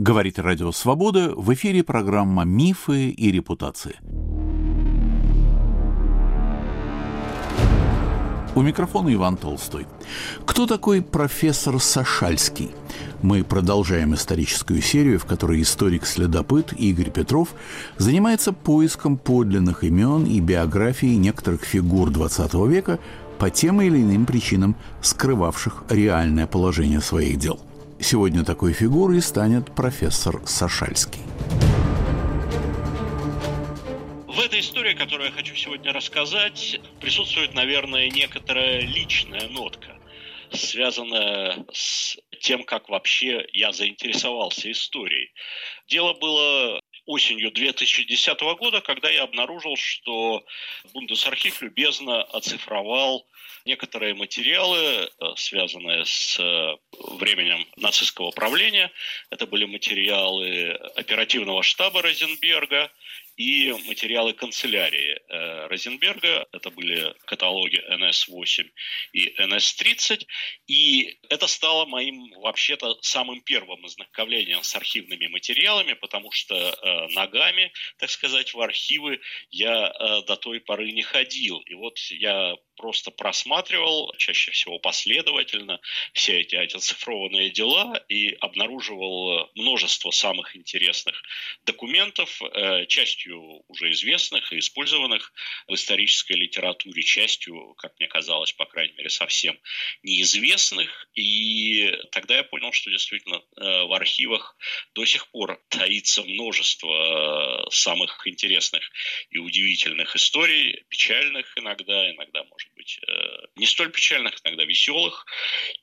Говорит Радио Свобода, в эфире программа «Мифы и репутации». У микрофона Иван Толстой. Кто такой профессор Сашальский? Мы продолжаем историческую серию, в которой историк-следопыт Игорь Петров занимается поиском подлинных имен и биографий некоторых фигур XX века по тем или иным причинам, скрывавших реальное положение своих дел – Сегодня такой фигурой станет профессор Сашальский. В этой истории, которую я хочу сегодня рассказать, присутствует, наверное, некоторая личная нотка, связанная с тем, как вообще я заинтересовался историей. Дело было осенью 2010 года, когда я обнаружил, что Бундесархив любезно оцифровал некоторые материалы, э, связанные с э, временем нацистского правления. Это были материалы оперативного штаба Розенберга и материалы канцелярии э, Розенберга. Это были каталоги НС-8 и НС-30. И это стало моим вообще-то самым первым ознакомлением с архивными материалами, потому что э, ногами, так сказать, в архивы я э, до той поры не ходил. И вот я просто просматривал, чаще всего последовательно, все эти оцифрованные дела и обнаруживал множество самых интересных документов, э, частью уже известных и использованных в исторической литературе, частью, как мне казалось, по крайней мере, совсем неизвестных. И тогда я понял, что действительно э, в архивах до сих пор таится множество э, самых интересных и удивительных историй, печальных иногда, иногда, может может быть, э, не столь печальных, иногда веселых.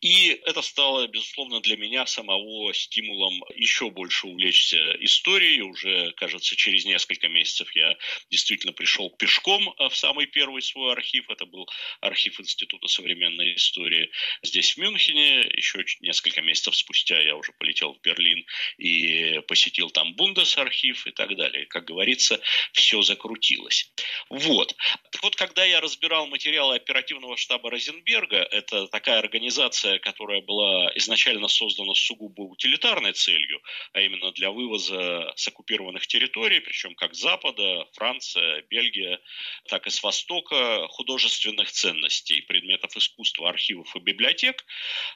И это стало, безусловно, для меня самого стимулом еще больше увлечься историей. Уже, кажется, через несколько месяцев я действительно пришел пешком э, в самый первый свой архив. Это был архив Института современной истории здесь, в Мюнхене. Еще несколько месяцев спустя я уже полетел в Берлин и посетил там Бундесархив и так далее. Как говорится, все закрутилось. Вот. Так вот, когда я разбирал материалы оперативного штаба Розенберга. Это такая организация, которая была изначально создана сугубо утилитарной целью, а именно для вывоза с оккупированных территорий, причем как Запада, Франция, Бельгия, так и с Востока, художественных ценностей, предметов искусства, архивов и библиотек.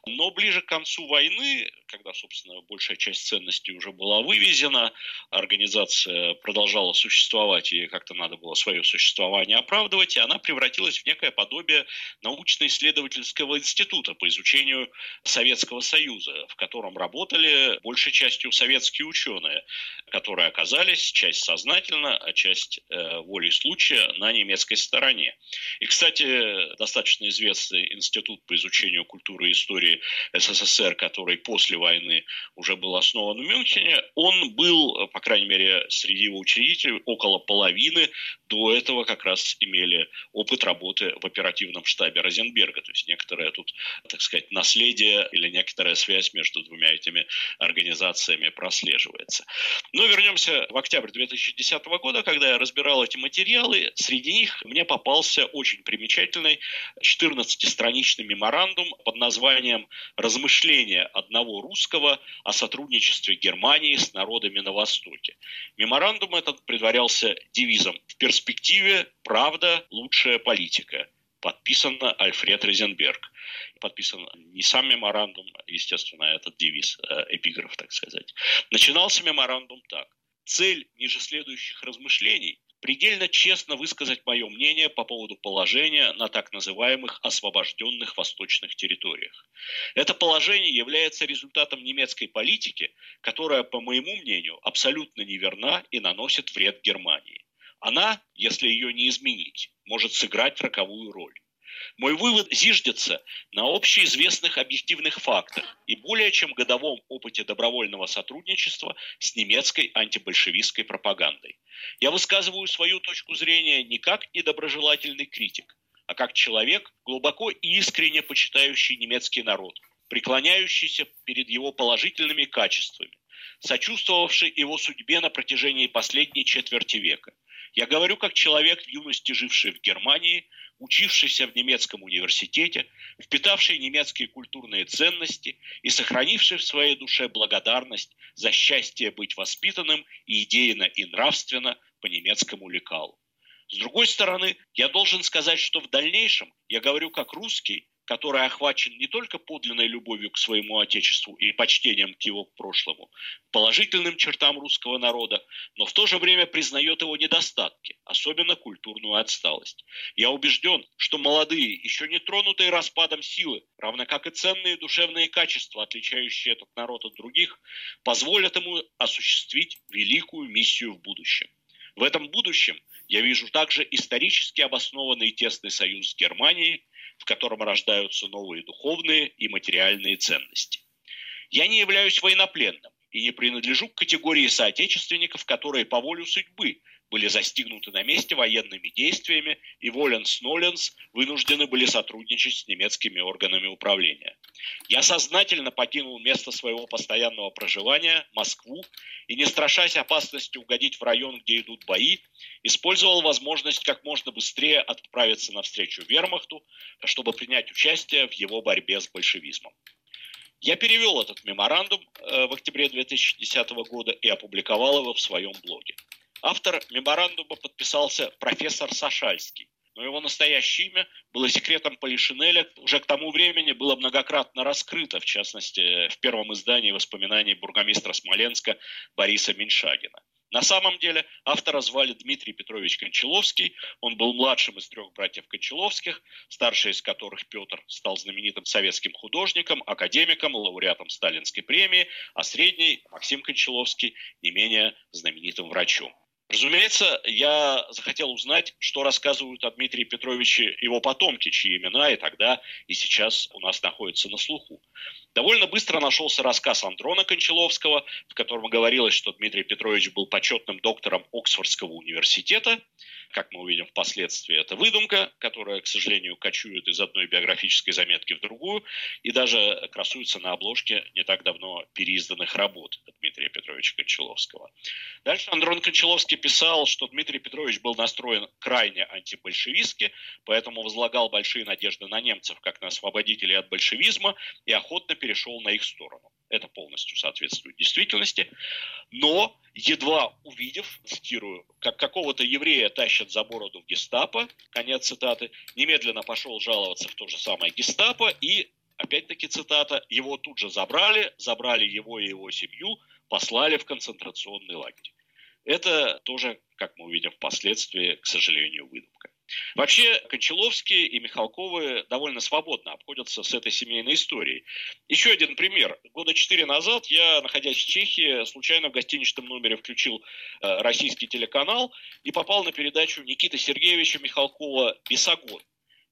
Но ближе к концу войны, когда, собственно, большая часть ценностей уже была вывезена, организация продолжала существовать, и как-то надо было свое существование оправдывать, и она превратилась в некое подобие научно-исследовательского института по изучению Советского Союза, в котором работали большей частью советские ученые, которые оказались часть сознательно, а часть э, волей случая на немецкой стороне. И, кстати, достаточно известный институт по изучению культуры и истории СССР, который после войны уже был основан в Мюнхене, он был, по крайней мере, среди его учредителей около половины до этого как раз имели опыт работы в оперативном штабе Розенберга. То есть некоторое тут, так сказать, наследие или некоторая связь между двумя этими организациями прослеживается. Но вернемся в октябрь 2010 года, когда я разбирал эти материалы. Среди них мне попался очень примечательный 14-страничный меморандум под названием «Размышления одного русского о сотрудничестве Германии с народами на Востоке». Меморандум этот предварялся девизом «В перспективе правда – лучшая политика» подписано Альфред Розенберг. Подписан не сам меморандум, естественно, а этот девиз, э, эпиграф, так сказать. Начинался меморандум так. Цель ниже следующих размышлений предельно честно высказать мое мнение по поводу положения на так называемых освобожденных восточных территориях. Это положение является результатом немецкой политики, которая, по моему мнению, абсолютно неверна и наносит вред Германии. Она, если ее не изменить, может сыграть роковую роль. Мой вывод зиждется на общеизвестных объективных фактах и более чем годовом опыте добровольного сотрудничества с немецкой антибольшевистской пропагандой. Я высказываю свою точку зрения не как недоброжелательный критик, а как человек, глубоко и искренне почитающий немецкий народ, преклоняющийся перед его положительными качествами, сочувствовавший его судьбе на протяжении последней четверти века. Я говорю как человек в юности, живший в Германии, учившийся в немецком университете, впитавший немецкие культурные ценности и сохранивший в своей душе благодарность за счастье быть воспитанным и идейно и нравственно по немецкому лекалу. С другой стороны, я должен сказать, что в дальнейшем я говорю как русский, который охвачен не только подлинной любовью к своему Отечеству и почтением к его прошлому, положительным чертам русского народа, но в то же время признает его недостатки, особенно культурную отсталость. Я убежден, что молодые, еще не тронутые распадом силы, равно как и ценные душевные качества, отличающие этот народ от других, позволят ему осуществить великую миссию в будущем. В этом будущем я вижу также исторически обоснованный тесный союз с Германией, в котором рождаются новые духовные и материальные ценности. Я не являюсь военнопленным и не принадлежу к категории соотечественников, которые по воле судьбы были застигнуты на месте военными действиями и воленс-ноленс вынуждены были сотрудничать с немецкими органами управления. Я сознательно покинул место своего постоянного проживания, Москву, и не страшась опасности угодить в район, где идут бои, использовал возможность как можно быстрее отправиться навстречу вермахту, чтобы принять участие в его борьбе с большевизмом. Я перевел этот меморандум э, в октябре 2010 года и опубликовал его в своем блоге. Автор меморандума подписался профессор Сашальский, но его настоящее имя было секретом Полишинеля, уже к тому времени было многократно раскрыто, в частности, в первом издании воспоминаний бургомистра Смоленска Бориса Меньшагина. На самом деле автора звали Дмитрий Петрович Кончаловский. Он был младшим из трех братьев Кончаловских, старший из которых Петр стал знаменитым советским художником, академиком, лауреатом Сталинской премии, а средний Максим Кончаловский не менее знаменитым врачом. Разумеется, я захотел узнать, что рассказывают о Дмитрии Петровиче его потомки, чьи имена и тогда, и сейчас у нас находятся на слуху. Довольно быстро нашелся рассказ Андрона Кончаловского, в котором говорилось, что Дмитрий Петрович был почетным доктором Оксфордского университета, как мы увидим впоследствии, это выдумка, которая, к сожалению, кочует из одной биографической заметки в другую и даже красуется на обложке не так давно переизданных работ Дмитрия Петровича Кончаловского. Дальше Андрон Кончаловский писал, что Дмитрий Петрович был настроен крайне антибольшевистски, поэтому возлагал большие надежды на немцев, как на освободителей от большевизма, и охотно перешел на их сторону. Это полностью соответствует действительности. Но, едва увидев, цитирую, как какого-то еврея тащат за бороду в гестапо, конец цитаты, немедленно пошел жаловаться в то же самое гестапо и, опять-таки цитата, его тут же забрали, забрали его и его семью, послали в концентрационный лагерь. Это тоже, как мы увидим впоследствии, к сожалению, выдумка. Вообще, Кончаловские и Михалковы довольно свободно обходятся с этой семейной историей. Еще один пример. Года четыре назад я, находясь в Чехии, случайно в гостиничном номере включил э, российский телеканал и попал на передачу Никиты Сергеевича Михалкова «Бесогон».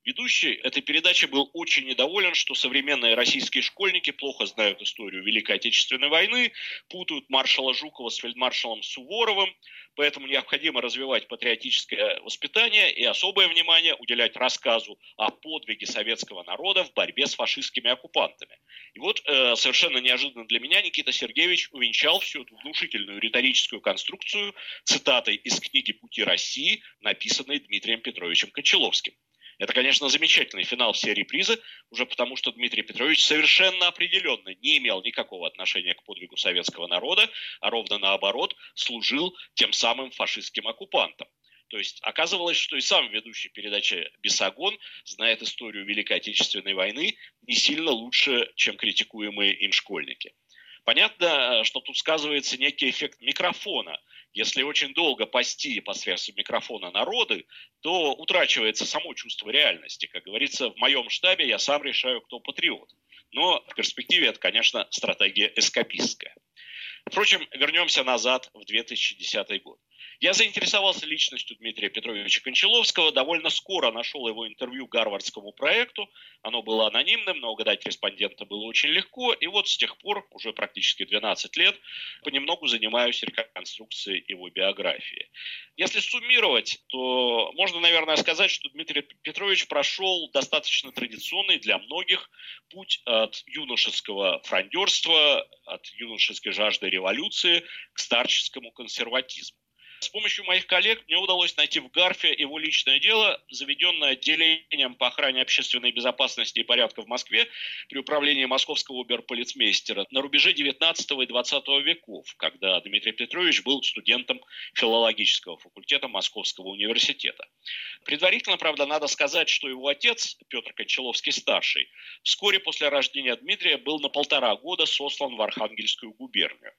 Ведущий этой передачи был очень недоволен, что современные российские школьники плохо знают историю Великой Отечественной войны, путают маршала Жукова с фельдмаршалом Суворовым, поэтому необходимо развивать патриотическое воспитание и особое внимание уделять рассказу о подвиге советского народа в борьбе с фашистскими оккупантами. И вот э, совершенно неожиданно для меня Никита Сергеевич увенчал всю эту внушительную риторическую конструкцию цитатой из книги «Пути России», написанной Дмитрием Петровичем Кончаловским. Это, конечно, замечательный финал всей репризы, уже потому что Дмитрий Петрович совершенно определенно не имел никакого отношения к подвигу советского народа, а ровно наоборот служил тем самым фашистским оккупантам. То есть оказывалось, что и сам ведущий передачи Бесогон знает историю Великой Отечественной войны не сильно лучше, чем критикуемые им школьники. Понятно, что тут сказывается некий эффект микрофона – если очень долго пасти посредством микрофона народы, то утрачивается само чувство реальности. Как говорится, в моем штабе я сам решаю, кто патриот. Но в перспективе это, конечно, стратегия эскапистская. Впрочем, вернемся назад в 2010 год. Я заинтересовался личностью Дмитрия Петровича Кончаловского, довольно скоро нашел его интервью Гарвардскому проекту. Оно было анонимным, но угадать респондента было очень легко. И вот с тех пор, уже практически 12 лет, понемногу занимаюсь реконструкцией его биографии. Если суммировать, то можно, наверное, сказать, что Дмитрий Петрович прошел достаточно традиционный для многих путь от юношеского фрондерства, от юношеской жажды революции к старческому консерватизму. С помощью моих коллег мне удалось найти в Гарфе его личное дело, заведенное отделением по охране общественной безопасности и порядка в Москве при управлении московского оберполицмейстера на рубеже 19 и 20 веков, когда Дмитрий Петрович был студентом филологического факультета Московского университета. Предварительно, правда, надо сказать, что его отец, Петр Кончаловский-старший, вскоре после рождения Дмитрия был на полтора года сослан в Архангельскую губернию.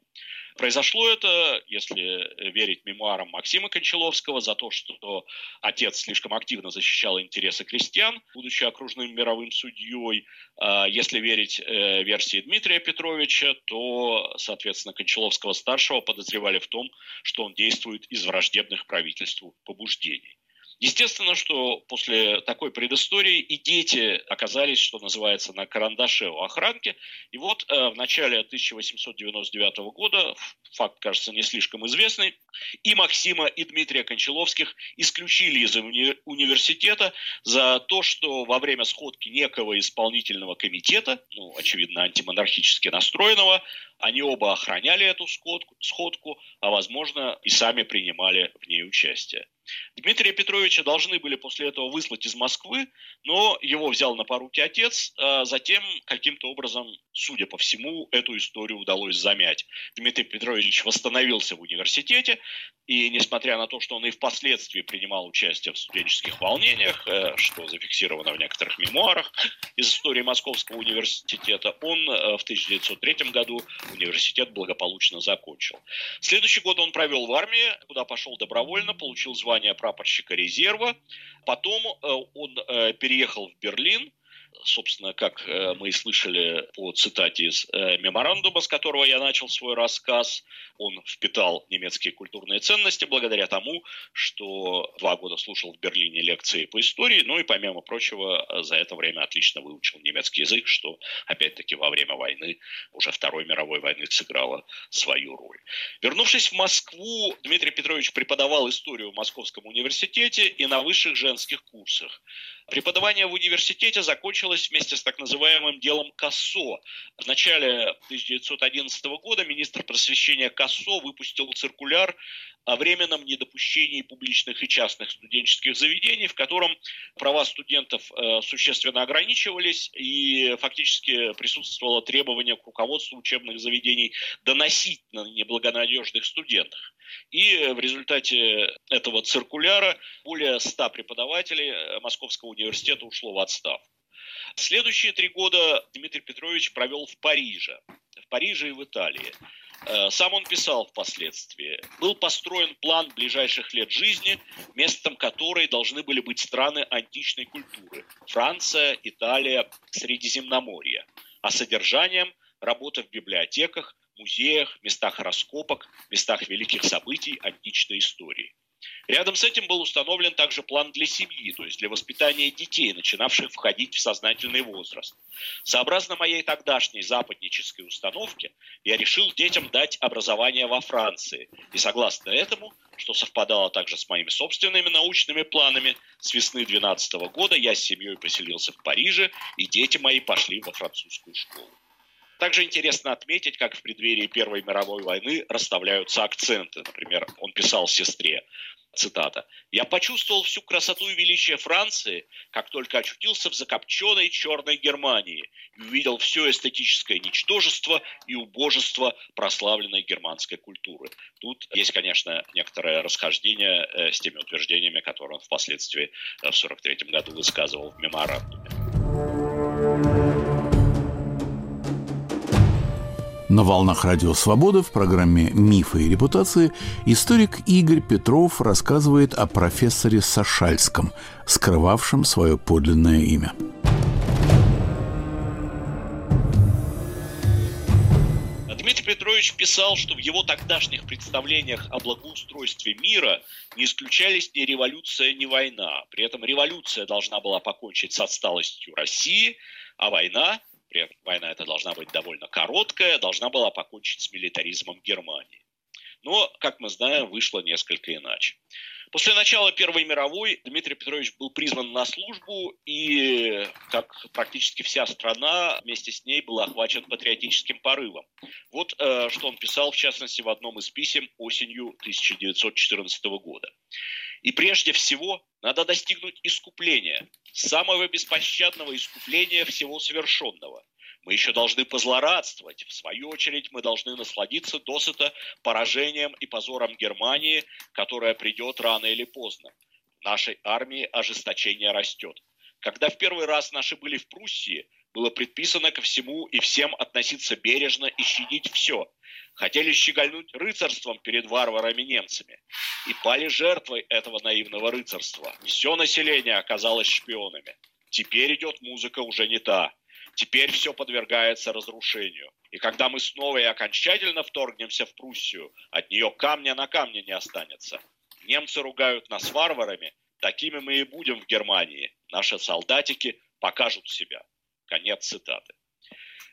Произошло это, если верить мемуарам Максима Кончаловского, за то, что отец слишком активно защищал интересы крестьян, будучи окружным мировым судьей. А если верить э, версии Дмитрия Петровича, то, соответственно, Кончаловского-старшего подозревали в том, что он действует из враждебных правительству побуждений. Естественно, что после такой предыстории и дети оказались, что называется, на карандаше у охранки. И вот э, в начале 1899 года, факт, кажется, не слишком известный, и Максима, и Дмитрия Кончаловских исключили из уни- университета за то, что во время сходки некого исполнительного комитета, ну, очевидно, антимонархически настроенного, они оба охраняли эту сходку, сходку, а, возможно, и сами принимали в ней участие. Дмитрия Петровича должны были после этого выслать из Москвы, но его взял на поруки отец, а затем каким-то образом, судя по всему, эту историю удалось замять. Дмитрий Петрович восстановился в университете, и несмотря на то, что он и впоследствии принимал участие в студенческих волнениях, э, что зафиксировано в некоторых мемуарах из истории Московского университета, он э, в 1903 году университет благополучно закончил. Следующий год он провел в армии, куда пошел добровольно, получил звание прапорщика резерва. Потом э, он переехал в Берлин, собственно, как э, мы и слышали по цитате из э, меморандума, с которого я начал свой рассказ, он впитал немецкие культурные ценности благодаря тому, что два года слушал в Берлине лекции по истории, ну и, помимо прочего, за это время отлично выучил немецкий язык, что, опять-таки, во время войны, уже Второй мировой войны, сыграло свою роль. Вернувшись в Москву, Дмитрий Петрович преподавал историю в Московском университете и на высших женских курсах. Преподавание в университете закончилось вместе с так называемым делом Кассо. В начале 1911 года министр просвещения Кассо выпустил циркуляр о временном недопущении публичных и частных студенческих заведений, в котором права студентов э, существенно ограничивались и фактически присутствовало требование к руководству учебных заведений доносить на неблагонадежных студентах. И в результате этого циркуляра более 100 преподавателей э, Московского университета ушло в отставку. Следующие три года Дмитрий Петрович провел в Париже. В Париже и в Италии. Э, сам он писал впоследствии. Был построен план ближайших лет жизни, местом которой должны были быть страны античной культуры. Франция, Италия, Средиземноморье. А содержанием – работа в библиотеках, музеях, местах раскопок, местах великих событий античной истории. Рядом с этим был установлен также план для семьи, то есть для воспитания детей, начинавших входить в сознательный возраст. Сообразно моей тогдашней западнической установке, я решил детям дать образование во Франции. И согласно этому, что совпадало также с моими собственными научными планами, с весны 2012 года я с семьей поселился в Париже, и дети мои пошли во французскую школу. Также интересно отметить, как в преддверии Первой мировой войны расставляются акценты. Например, он писал сестре, цитата, «Я почувствовал всю красоту и величие Франции, как только очутился в закопченной черной Германии и увидел все эстетическое ничтожество и убожество прославленной германской культуры». Тут есть, конечно, некоторое расхождение э, с теми утверждениями, которые он впоследствии э, в 1943 году высказывал в меморандуме. На волнах Радио Свобода в программе «Мифы и репутации» историк Игорь Петров рассказывает о профессоре Сашальском, скрывавшем свое подлинное имя. Дмитрий Петрович писал, что в его тогдашних представлениях о благоустройстве мира не исключались ни революция, ни война. При этом революция должна была покончить с отсталостью России, а война при этом война эта должна быть довольно короткая, должна была покончить с милитаризмом Германии. Но, как мы знаем, вышло несколько иначе. После начала Первой мировой Дмитрий Петрович был призван на службу, и, как практически вся страна, вместе с ней был охвачен патриотическим порывом. Вот э, что он писал, в частности, в одном из писем осенью 1914 года. «И прежде всего надо достигнуть искупления, самого беспощадного искупления всего совершенного – мы еще должны позлорадствовать. В свою очередь мы должны насладиться досыта поражением и позором Германии, которая придет рано или поздно. В нашей армии ожесточение растет. Когда в первый раз наши были в Пруссии, было предписано ко всему и всем относиться бережно и щадить все. Хотели щегольнуть рыцарством перед варварами-немцами. И пали жертвой этого наивного рыцарства. Все население оказалось шпионами. Теперь идет музыка уже не та. Теперь все подвергается разрушению. И когда мы снова и окончательно вторгнемся в Пруссию, от нее камня на камне не останется. Немцы ругают нас варварами, такими мы и будем в Германии. Наши солдатики покажут себя. Конец цитаты.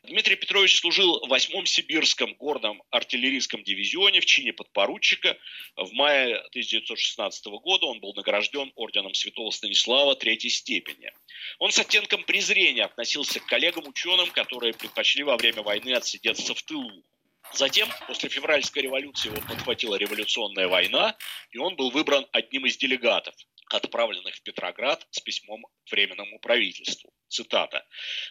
Дмитрий Петрович служил в 8-м Сибирском горном артиллерийском дивизионе в чине подпоручика. В мае 1916 года он был награжден орденом Святого Станислава третьей степени. Он с оттенком презрения относился к коллегам-ученым, которые предпочли во время войны отсидеться в тылу. Затем, после февральской революции, его подхватила революционная война, и он был выбран одним из делегатов отправленных в Петроград с письмом Временному правительству. Цитата.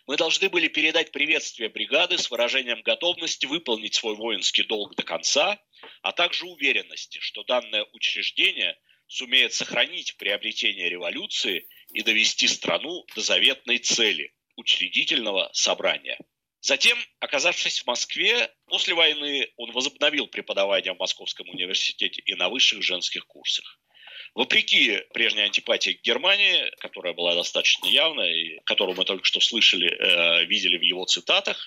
«Мы должны были передать приветствие бригады с выражением готовности выполнить свой воинский долг до конца, а также уверенности, что данное учреждение сумеет сохранить приобретение революции и довести страну до заветной цели – учредительного собрания». Затем, оказавшись в Москве, после войны он возобновил преподавание в Московском университете и на высших женских курсах. Вопреки прежней антипатии к Германии, которая была достаточно явной, и которую мы только что слышали, э, видели в его цитатах,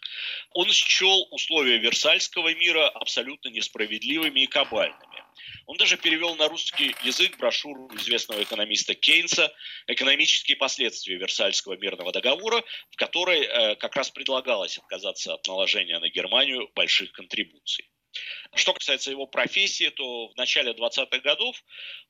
он счел условия Версальского мира абсолютно несправедливыми и кабальными. Он даже перевел на русский язык брошюру известного экономиста Кейнса «Экономические последствия Версальского мирного договора», в которой э, как раз предлагалось отказаться от наложения на Германию больших контрибуций. Что касается его профессии, то в начале 20-х годов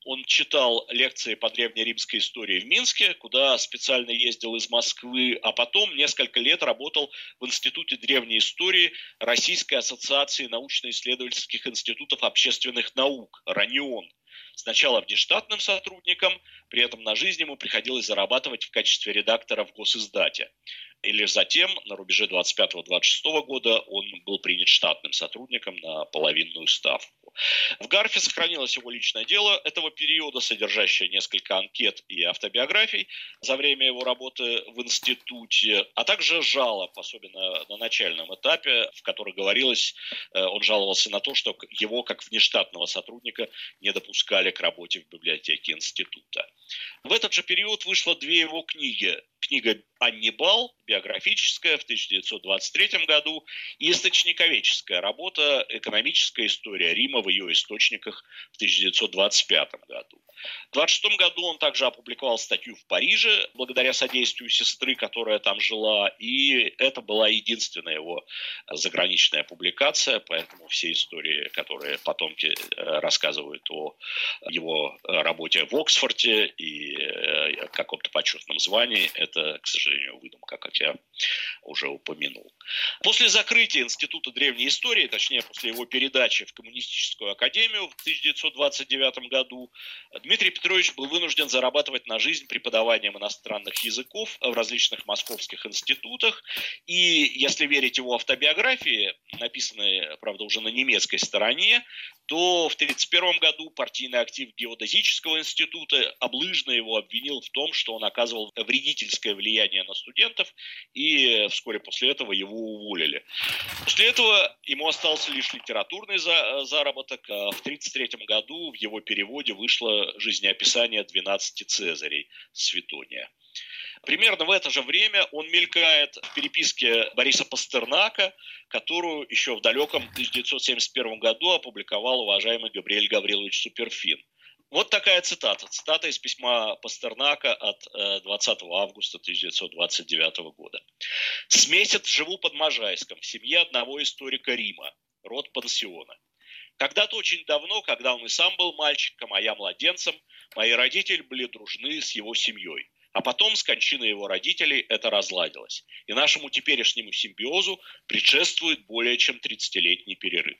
он читал лекции по древнеримской истории в Минске, куда специально ездил из Москвы, а потом несколько лет работал в Институте древней истории Российской ассоциации научно-исследовательских институтов общественных наук, РАНИОН. Сначала внештатным сотрудником, при этом на жизнь ему приходилось зарабатывать в качестве редактора в госиздате. И лишь затем, на рубеже 25-26 года, он был принят штатным сотрудником на половинную ставку. В Гарфе сохранилось его личное дело этого периода, содержащее несколько анкет и автобиографий за время его работы в институте, а также жалоб, особенно на начальном этапе, в которых говорилось, э, он жаловался на то, что его, как внештатного сотрудника, не допускали к работе в библиотеке института. В этот же период вышло две его книги книга «Аннибал», биографическая в 1923 году, и источниковеческая работа «Экономическая история Рима в ее источниках» в 1925 году. В 26 году он также опубликовал статью в Париже, благодаря содействию сестры, которая там жила, и это была единственная его заграничная публикация, поэтому все истории, которые потомки э, рассказывают о его работе в Оксфорде и э, каком-то почетном звании, это, к сожалению, выдумка, как я уже упомянул. После закрытия Института древней истории, точнее, после его передачи в Коммунистическую академию в 1929 году, Дмитрий Петрович был вынужден зарабатывать на жизнь преподаванием иностранных языков в различных московских институтах. И, если верить его автобиографии, написанной, правда, уже на немецкой стороне, то в 1931 году партийный актив Геодезического института облыжно его обвинил в том, что он оказывал вредительское влияние на студентов, и вскоре после этого его уволили. После этого ему остался лишь литературный заработок. А в 1933 году в его переводе вышло жизнеописание 12 Цезарей Светония. Примерно в это же время он мелькает в переписке Бориса Пастернака, которую еще в далеком 1971 году опубликовал уважаемый Габриэль Гаврилович Суперфин. Вот такая цитата. Цитата из письма Пастернака от 20 э, августа 1929 года. «С месяц живу под Можайском в семье одного историка Рима, род пансиона. Когда-то очень давно, когда он и сам был мальчиком, а я младенцем, мои родители были дружны с его семьей. А потом с кончиной его родителей это разладилось. И нашему теперешнему симбиозу предшествует более чем 30-летний перерыв.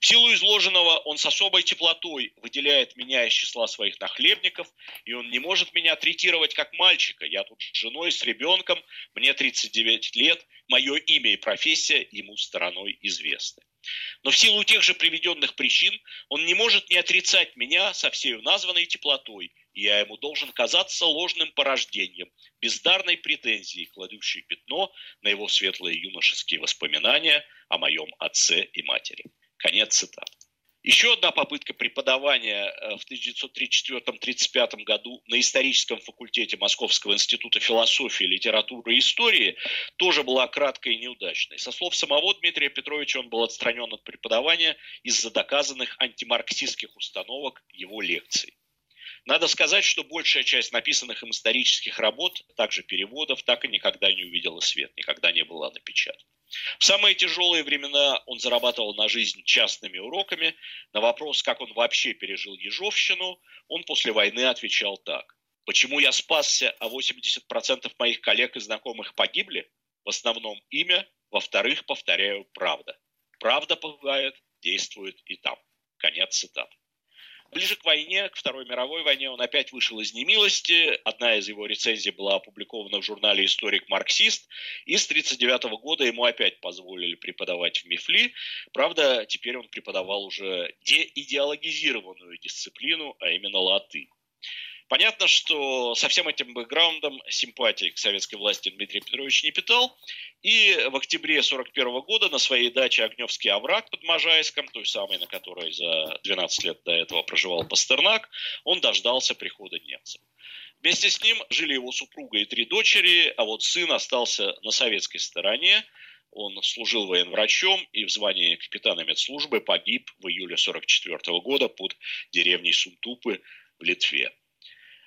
В силу изложенного он с особой теплотой выделяет меня из числа своих нахлебников, и он не может меня третировать как мальчика. Я тут с женой, с ребенком, мне 39 лет, мое имя и профессия ему стороной известны. Но в силу тех же приведенных причин он не может не отрицать меня со всей названной теплотой, и я ему должен казаться ложным порождением, бездарной претензией, кладущей пятно на его светлые юношеские воспоминания о моем отце и матери. Конец цитаты. Еще одна попытка преподавания э, в 1934-1935 году на историческом факультете Московского института философии, литературы и истории тоже была краткой и неудачной. Со слов самого Дмитрия Петровича он был отстранен от преподавания из-за доказанных антимарксистских установок его лекций. Надо сказать, что большая часть написанных им исторических работ, также переводов, так и никогда не увидела свет, никогда не была напечатана. В самые тяжелые времена он зарабатывал на жизнь частными уроками. На вопрос, как он вообще пережил Ежовщину, он после войны отвечал так. Почему я спасся, а 80% моих коллег и знакомых погибли? В основном имя, во-вторых, повторяю, правда. Правда пугает, действует и там. Конец цитаты. Ближе к войне, к Второй мировой войне, он опять вышел из немилости. Одна из его рецензий была опубликована в журнале «Историк-марксист». И с 1939 года ему опять позволили преподавать в МИФЛИ. Правда, теперь он преподавал уже деидеологизированную дисциплину, а именно латынь. Понятно, что со всем этим бэкграундом симпатии к советской власти Дмитрий Петрович не питал. И в октябре 1941 года на своей даче Огневский овраг под Можайском, той самой, на которой за 12 лет до этого проживал Пастернак, он дождался прихода немцев. Вместе с ним жили его супруга и три дочери, а вот сын остался на советской стороне. Он служил военврачом и в звании капитана медслужбы погиб в июле 1944 года под деревней Сунтупы в Литве.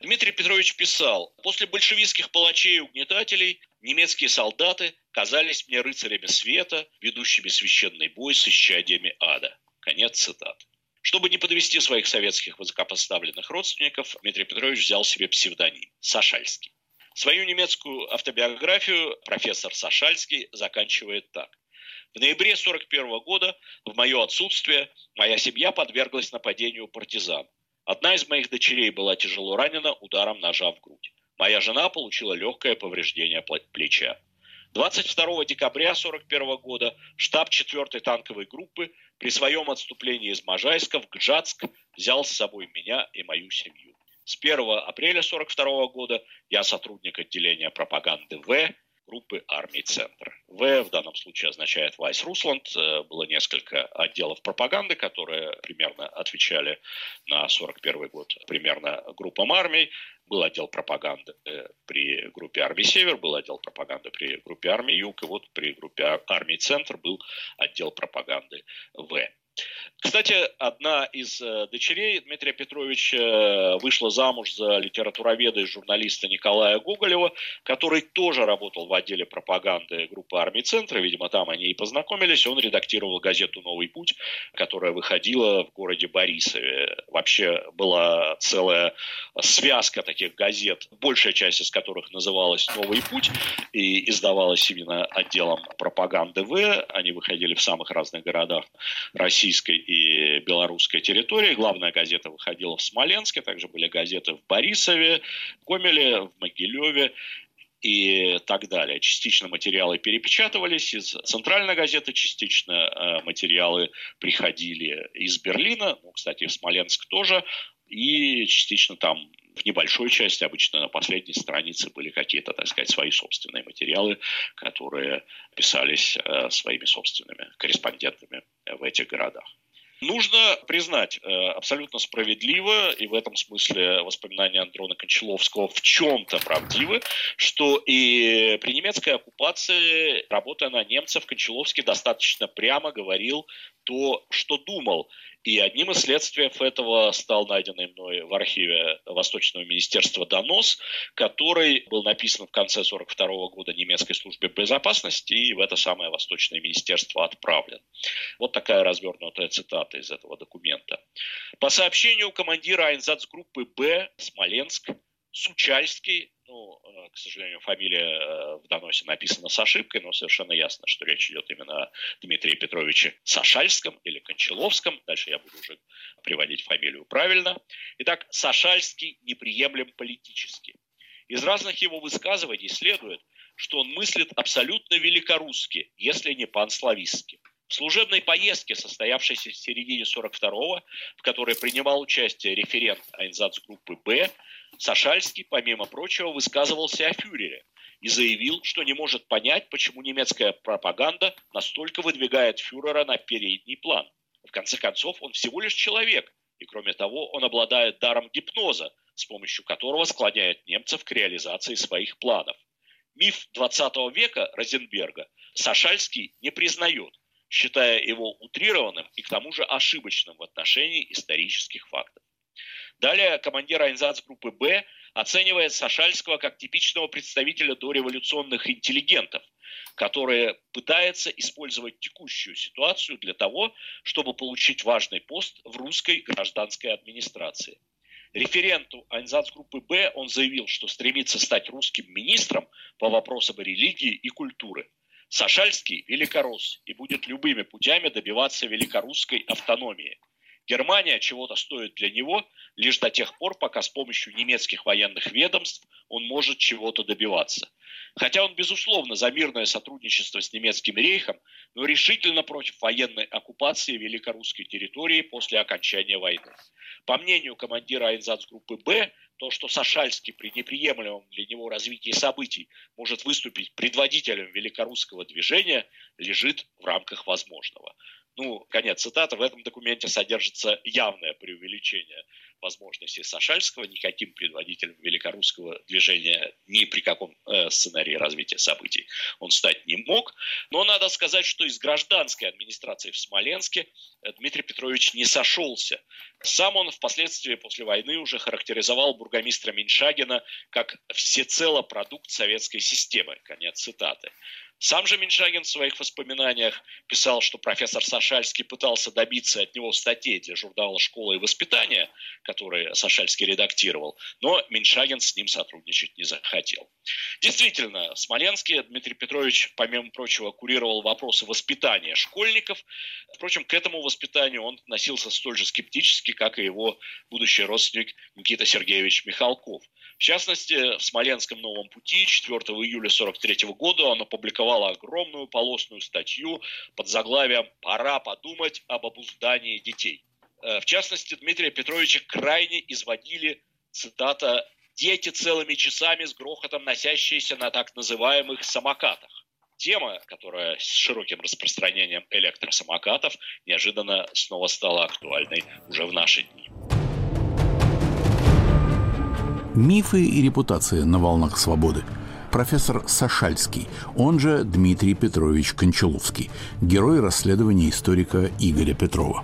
Дмитрий Петрович писал, после большевистских палачей и угнетателей немецкие солдаты казались мне рыцарями света, ведущими священный бой с исчадиями ада. Конец цитат. Чтобы не подвести своих советских высокопоставленных родственников, Дмитрий Петрович взял себе псевдоним – Сашальский. Свою немецкую автобиографию профессор Сашальский заканчивает так. В ноябре 1941 года, в мое отсутствие, моя семья подверглась нападению партизан. Одна из моих дочерей была тяжело ранена ударом ножа в грудь. Моя жена получила легкое повреждение плеча. 22 декабря 1941 года штаб 4-й танковой группы при своем отступлении из Можайска в Гджатск взял с собой меня и мою семью. С 1 апреля 1942 года я сотрудник отделения пропаганды В группы армий «Центр». В в данном случае означает Вайс Русланд. Э, было несколько отделов пропаганды, которые примерно отвечали на 41 год примерно группам армий. Был отдел пропаганды э, при группе армии «Север», был отдел пропаганды при группе армии «Юг», и вот при группе армии «Центр» был отдел пропаганды «В». Кстати, одна из э, дочерей Дмитрия Петровича вышла замуж за литературоведа и журналиста Николая Гоголева, который тоже работал в отделе пропаганды группы армии Центра. Видимо, там они и познакомились. Он редактировал газету «Новый путь», которая выходила в городе Борисове. Вообще была целая связка таких газет, большая часть из которых называлась «Новый путь» и издавалась именно отделом пропаганды В. Они выходили в самых разных городах России российской и белорусской территории. Главная газета выходила в Смоленске, также были газеты в Борисове, в Гомеле, в Могилеве и так далее. Частично материалы перепечатывались из центральной газеты, частично э, материалы приходили из Берлина, ну, кстати, в Смоленск тоже, и частично там в небольшой части, обычно на последней странице были какие-то, так сказать, свои собственные материалы, которые писались э, своими собственными корреспондентами в этих городах. Нужно признать э, абсолютно справедливо, и в этом смысле воспоминания Андрона Кончаловского в чем-то правдивы, что и при немецкой оккупации, работая на немцев, Кончаловский достаточно прямо говорил то, что думал. И одним из следствий этого стал найденный мной в архиве Восточного министерства донос, который был написан в конце 1942 года немецкой службе безопасности и в это самое Восточное министерство отправлен. Вот такая развернутая цитата из этого документа. По сообщению командира Айнзацгруппы «Б» Смоленск, Сучальский ну, э, к сожалению, фамилия э, в доносе написана с ошибкой, но совершенно ясно, что речь идет именно о Дмитрии Петровиче Сашальском или Кончаловском. Дальше я буду уже приводить фамилию правильно. Итак, Сашальский неприемлем политически. Из разных его высказываний следует, что он мыслит абсолютно великорусски, если не панславистски. В служебной поездке, состоявшейся в середине 42-го, в которой принимал участие референт Айнзац-группы «Б», Сашальский, помимо прочего, высказывался о фюрере и заявил, что не может понять, почему немецкая пропаганда настолько выдвигает фюрера на передний план. В конце концов, он всего лишь человек, и кроме того, он обладает даром гипноза, с помощью которого склоняет немцев к реализации своих планов. Миф 20 века Розенберга Сашальский не признает, считая его утрированным и к тому же ошибочным в отношении исторических фактов. Далее командир организации «Б» оценивает Сашальского как типичного представителя дореволюционных интеллигентов, который пытается использовать текущую ситуацию для того, чтобы получить важный пост в русской гражданской администрации. Референту Айнзацгруппы «Б» он заявил, что стремится стать русским министром по вопросам религии и культуры. Сашальский – великорос и будет любыми путями добиваться великорусской автономии – Германия чего-то стоит для него лишь до тех пор, пока с помощью немецких военных ведомств он может чего-то добиваться. Хотя он, безусловно, за мирное сотрудничество с немецким рейхом, но решительно против военной оккупации великорусской территории после окончания войны. По мнению командира Айнзацгруппы «Б», то, что Сашальский при неприемлемом для него развитии событий может выступить предводителем великорусского движения, лежит в рамках возможного ну, конец цитаты, в этом документе содержится явное преувеличение возможностей Сашальского, никаким предводителем великорусского движения ни при каком э, сценарии развития событий он стать не мог. Но надо сказать, что из гражданской администрации в Смоленске э, Дмитрий Петрович не сошелся. Сам он впоследствии после войны уже характеризовал бургомистра Меньшагина как всецело продукт советской системы. Конец цитаты. Сам же Меньшагин в своих воспоминаниях писал, что профессор Сашальский пытался добиться от него статей для журнала «Школа и воспитание», которые Сашальский редактировал, но Меньшагин с ним сотрудничать не захотел. Действительно, в Смоленске Дмитрий Петрович, помимо прочего, курировал вопросы воспитания школьников. Впрочем, к этому воспитанию он относился столь же скептически, как и его будущий родственник Никита Сергеевич Михалков. В частности, в Смоленском новом пути 4 июля 1943 года он опубликовал огромную полосную статью под заглавием «Пора подумать об обуздании детей». Э, в частности, Дмитрия Петровича крайне изводили, цитата, «дети целыми часами с грохотом носящиеся на так называемых самокатах». Тема, которая с широким распространением электросамокатов неожиданно снова стала актуальной уже в наши дни. Мифы и репутация на волнах свободы – профессор Сашальский, он же Дмитрий Петрович Кончаловский, герой расследования историка Игоря Петрова.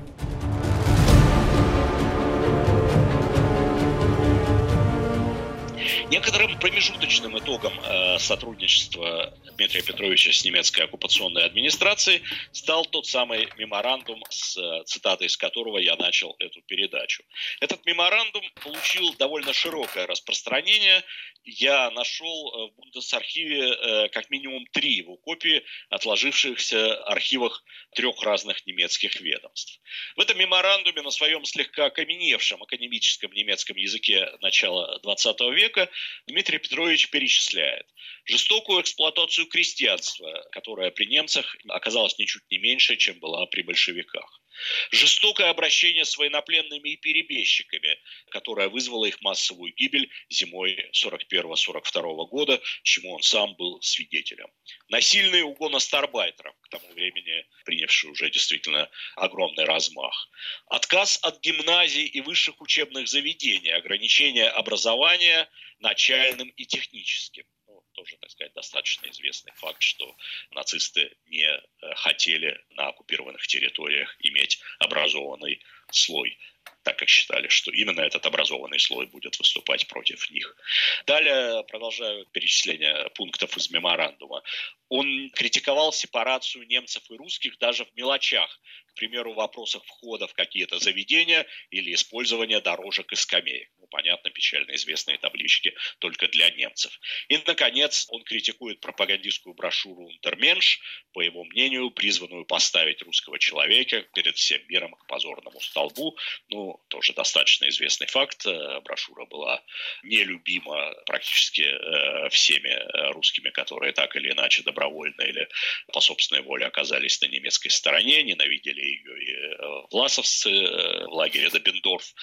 Некоторым промежуточным итогом э, сотрудничества Дмитрия Петровича с немецкой оккупационной администрацией стал тот самый меморандум, с э, цитатой из которого я начал эту передачу. Этот меморандум получил довольно широкое распространение. Я нашел э, в Бундесархиве как минимум три его копии, отложившихся архивах трех разных немецких ведомств. В этом меморандуме на своем слегка окаменевшем академическом немецком языке начала XX века Дмитрий Петрович перечисляет жестокую эксплуатацию крестьянства, которая при немцах оказалась ничуть не меньше, чем была при большевиках. Жестокое обращение с военнопленными и перебежчиками, которое вызвало их массовую гибель зимой 41-42 года, чему он сам был свидетелем. Насильный угон астарбайтеров, к тому времени принявший уже действительно огромный размах. Отказ от гимназий и высших учебных заведений, ограничение образования начальным и техническим тоже, так сказать, достаточно известный факт, что нацисты не э, хотели на оккупированных территориях иметь образованный слой так как считали, что именно этот образованный слой будет выступать против них. Далее продолжаю перечисление пунктов из меморандума. Он критиковал сепарацию немцев и русских даже в мелочах, к примеру, в вопросах входа в какие-то заведения или использования дорожек и скамеек понятно, печально известные таблички только для немцев. И, наконец, он критикует пропагандистскую брошюру «Унтерменш», по его мнению, призванную поставить русского человека перед всем миром к позорному столбу. Ну, тоже достаточно известный факт. Э, брошюра была нелюбима практически э, всеми э, русскими, которые так или иначе добровольно или по собственной воле оказались на немецкой стороне, ненавидели ее и власовцы в лагере Добендорф.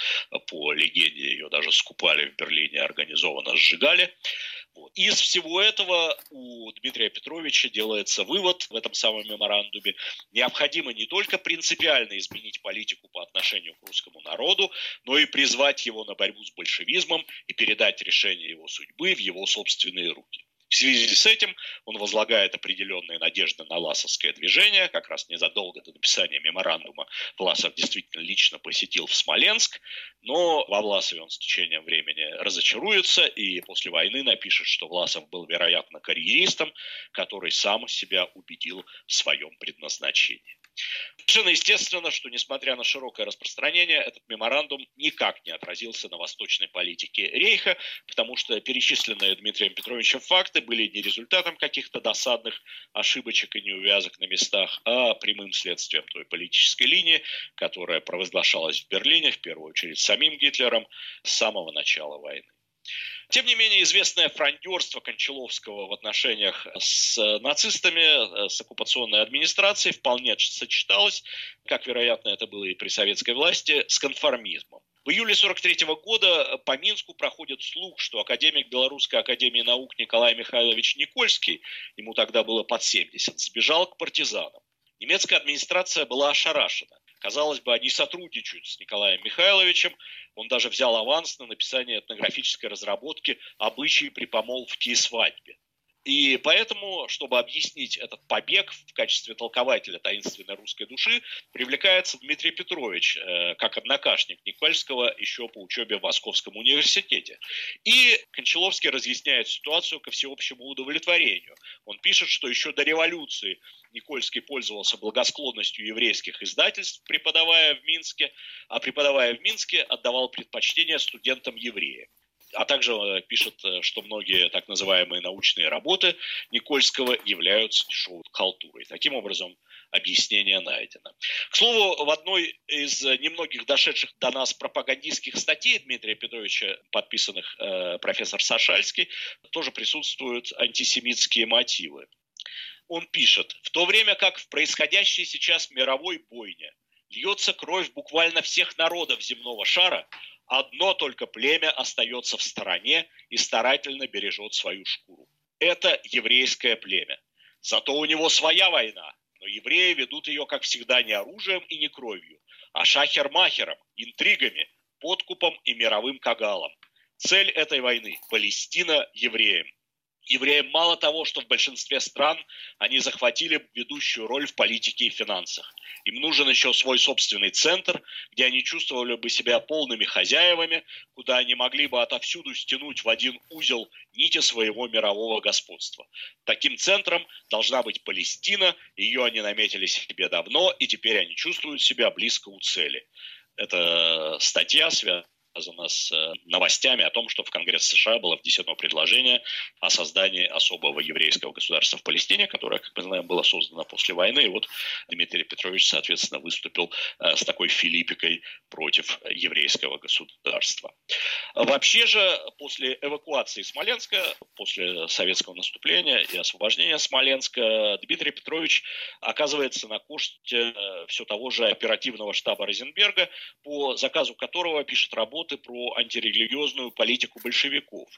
По легенде ее даже скупали в Берлине, организованно сжигали. Из всего этого у Дмитрия Петровича делается вывод в этом самом меморандуме. Необходимо не только принципиально изменить политику по отношению к русскому народу, но и призвать его на борьбу с большевизмом и передать решение его судьбы в его собственные руки. В связи с этим он возлагает определенные надежды на Власовское движение. Как раз незадолго до написания меморандума Власов действительно лично посетил в Смоленск, но во Власове он с течением времени разочаруется и после войны напишет, что Власов был, вероятно, карьеристом, который сам себя убедил в своем предназначении. Совершенно естественно, что несмотря на широкое распространение, этот меморандум никак не отразился на восточной политике Рейха, потому что перечисленные Дмитрием Петровичем факты были не результатом каких-то досадных ошибочек и неувязок на местах, а прямым следствием той политической линии, которая провозглашалась в Берлине, в первую очередь самим Гитлером, с самого начала войны. Тем не менее, известное фрондерство Кончаловского в отношениях с нацистами, с оккупационной администрацией вполне сочеталось, как, вероятно, это было и при советской власти, с конформизмом. В июле 43 года по Минску проходит слух, что академик Белорусской академии наук Николай Михайлович Никольский, ему тогда было под 70, сбежал к партизанам. Немецкая администрация была ошарашена. Казалось бы, они сотрудничают с Николаем Михайловичем. Он даже взял аванс на написание этнографической разработки «Обычаи при помолвке и свадьбе». И поэтому, чтобы объяснить этот побег в качестве толкователя таинственной русской души, привлекается Дмитрий Петрович, э, как однокашник Никольского еще по учебе в Московском университете. И Кончаловский разъясняет ситуацию ко всеобщему удовлетворению. Он пишет, что еще до революции Никольский пользовался благосклонностью еврейских издательств, преподавая в Минске, а преподавая в Минске отдавал предпочтение студентам-евреям а также э, пишет, э, что многие так называемые научные работы Никольского являются дешевой халтурой. Таким образом, объяснение найдено. К слову, в одной из немногих дошедших до нас пропагандистских статей Дмитрия Петровича, подписанных э, профессор Сашальский, тоже присутствуют антисемитские мотивы. Он пишет, в то время как в происходящей сейчас мировой бойне льется кровь буквально всех народов земного шара, одно только племя остается в стороне и старательно бережет свою шкуру. Это еврейское племя. Зато у него своя война, но евреи ведут ее, как всегда, не оружием и не кровью, а шахер-махером, интригами, подкупом и мировым кагалом. Цель этой войны – Палестина евреям евреям мало того, что в большинстве стран они захватили ведущую роль в политике и финансах. Им нужен еще свой собственный центр, где они чувствовали бы себя полными хозяевами, куда они могли бы отовсюду стянуть в один узел нити своего мирового господства. Таким центром должна быть Палестина, ее они наметили себе давно, и теперь они чувствуют себя близко у цели. Это статья, связанная связано с э, новостями о том, что в Конгресс США было внесено предложение о создании особого еврейского государства в Палестине, которое, как мы знаем, было создано после войны. И вот Дмитрий Петрович, соответственно, выступил э, с такой филиппикой против еврейского государства. Вообще же, после эвакуации Смоленска, после советского наступления и освобождения Смоленска, Дмитрий Петрович оказывается на коште э, все того же оперативного штаба Розенберга, по заказу которого пишет работу работы про антирелигиозную политику большевиков.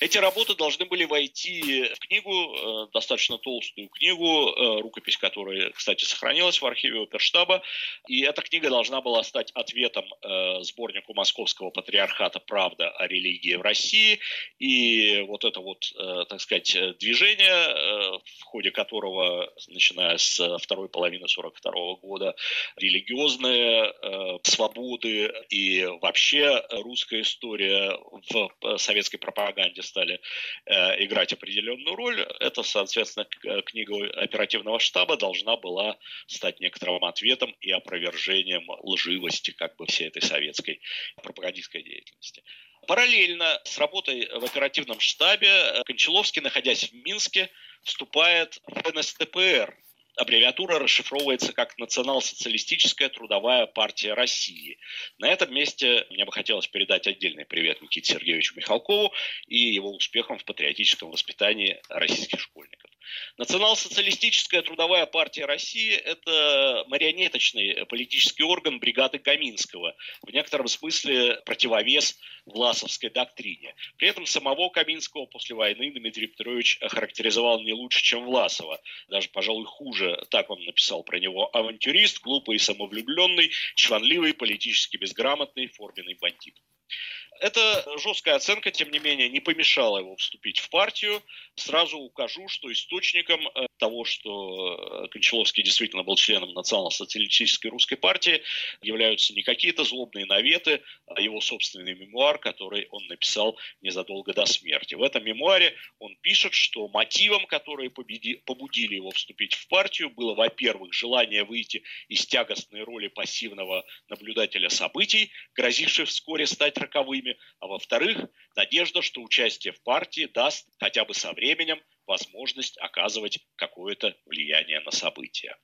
Эти работы должны были войти в книгу, э, достаточно толстую книгу, э, рукопись которой, кстати, сохранилась в архиве Оперштаба, и эта книга должна была стать ответом э, сборнику Московского патриархата «Правда о религии в России», и вот это вот, так сказать, движение, в ходе которого, начиная с второй половины 42 года, религиозные свободы и вообще русская история в э, советской пропаганде стали э, играть определенную роль. Это, соответственно, э, книга оперативного штаба должна была стать некоторым ответом и опровержением лживости как бы всей этой советской пропагандистской деятельности. Параллельно с работой в оперативном штабе Кончаловский, находясь в Минске, вступает в НСТПР, аббревиатура расшифровывается как Национал-социалистическая трудовая партия России. На этом месте мне бы хотелось передать отдельный привет Никите Сергеевичу Михалкову и его успехам в патриотическом воспитании российских школьников. Национал-социалистическая трудовая партия России – это марионеточный политический орган бригады Каминского, в некотором смысле противовес власовской доктрине. При этом самого Каминского после войны Дмитрий Петрович характеризовал не лучше, чем Власова. Даже, пожалуй, хуже. Так он написал про него. Авантюрист, глупый и самовлюбленный, чванливый, политически безграмотный, форменный бандит. Эта жесткая оценка, тем не менее, не помешала его вступить в партию. Сразу укажу, что источником э, того, что э, Кончаловский действительно был членом национал-социалистической русской партии, являются не какие-то злобные наветы, а его собственный мемуар, который он написал незадолго до смерти. В этом мемуаре он пишет, что мотивом, которые победи, побудили его вступить в партию, было, во-первых, желание выйти из тягостной роли пассивного наблюдателя событий, грозивших вскоре стать роковыми, а во-вторых, надежда, что участие в партии даст хотя бы со временем возможность оказывать какое-то влияние на события.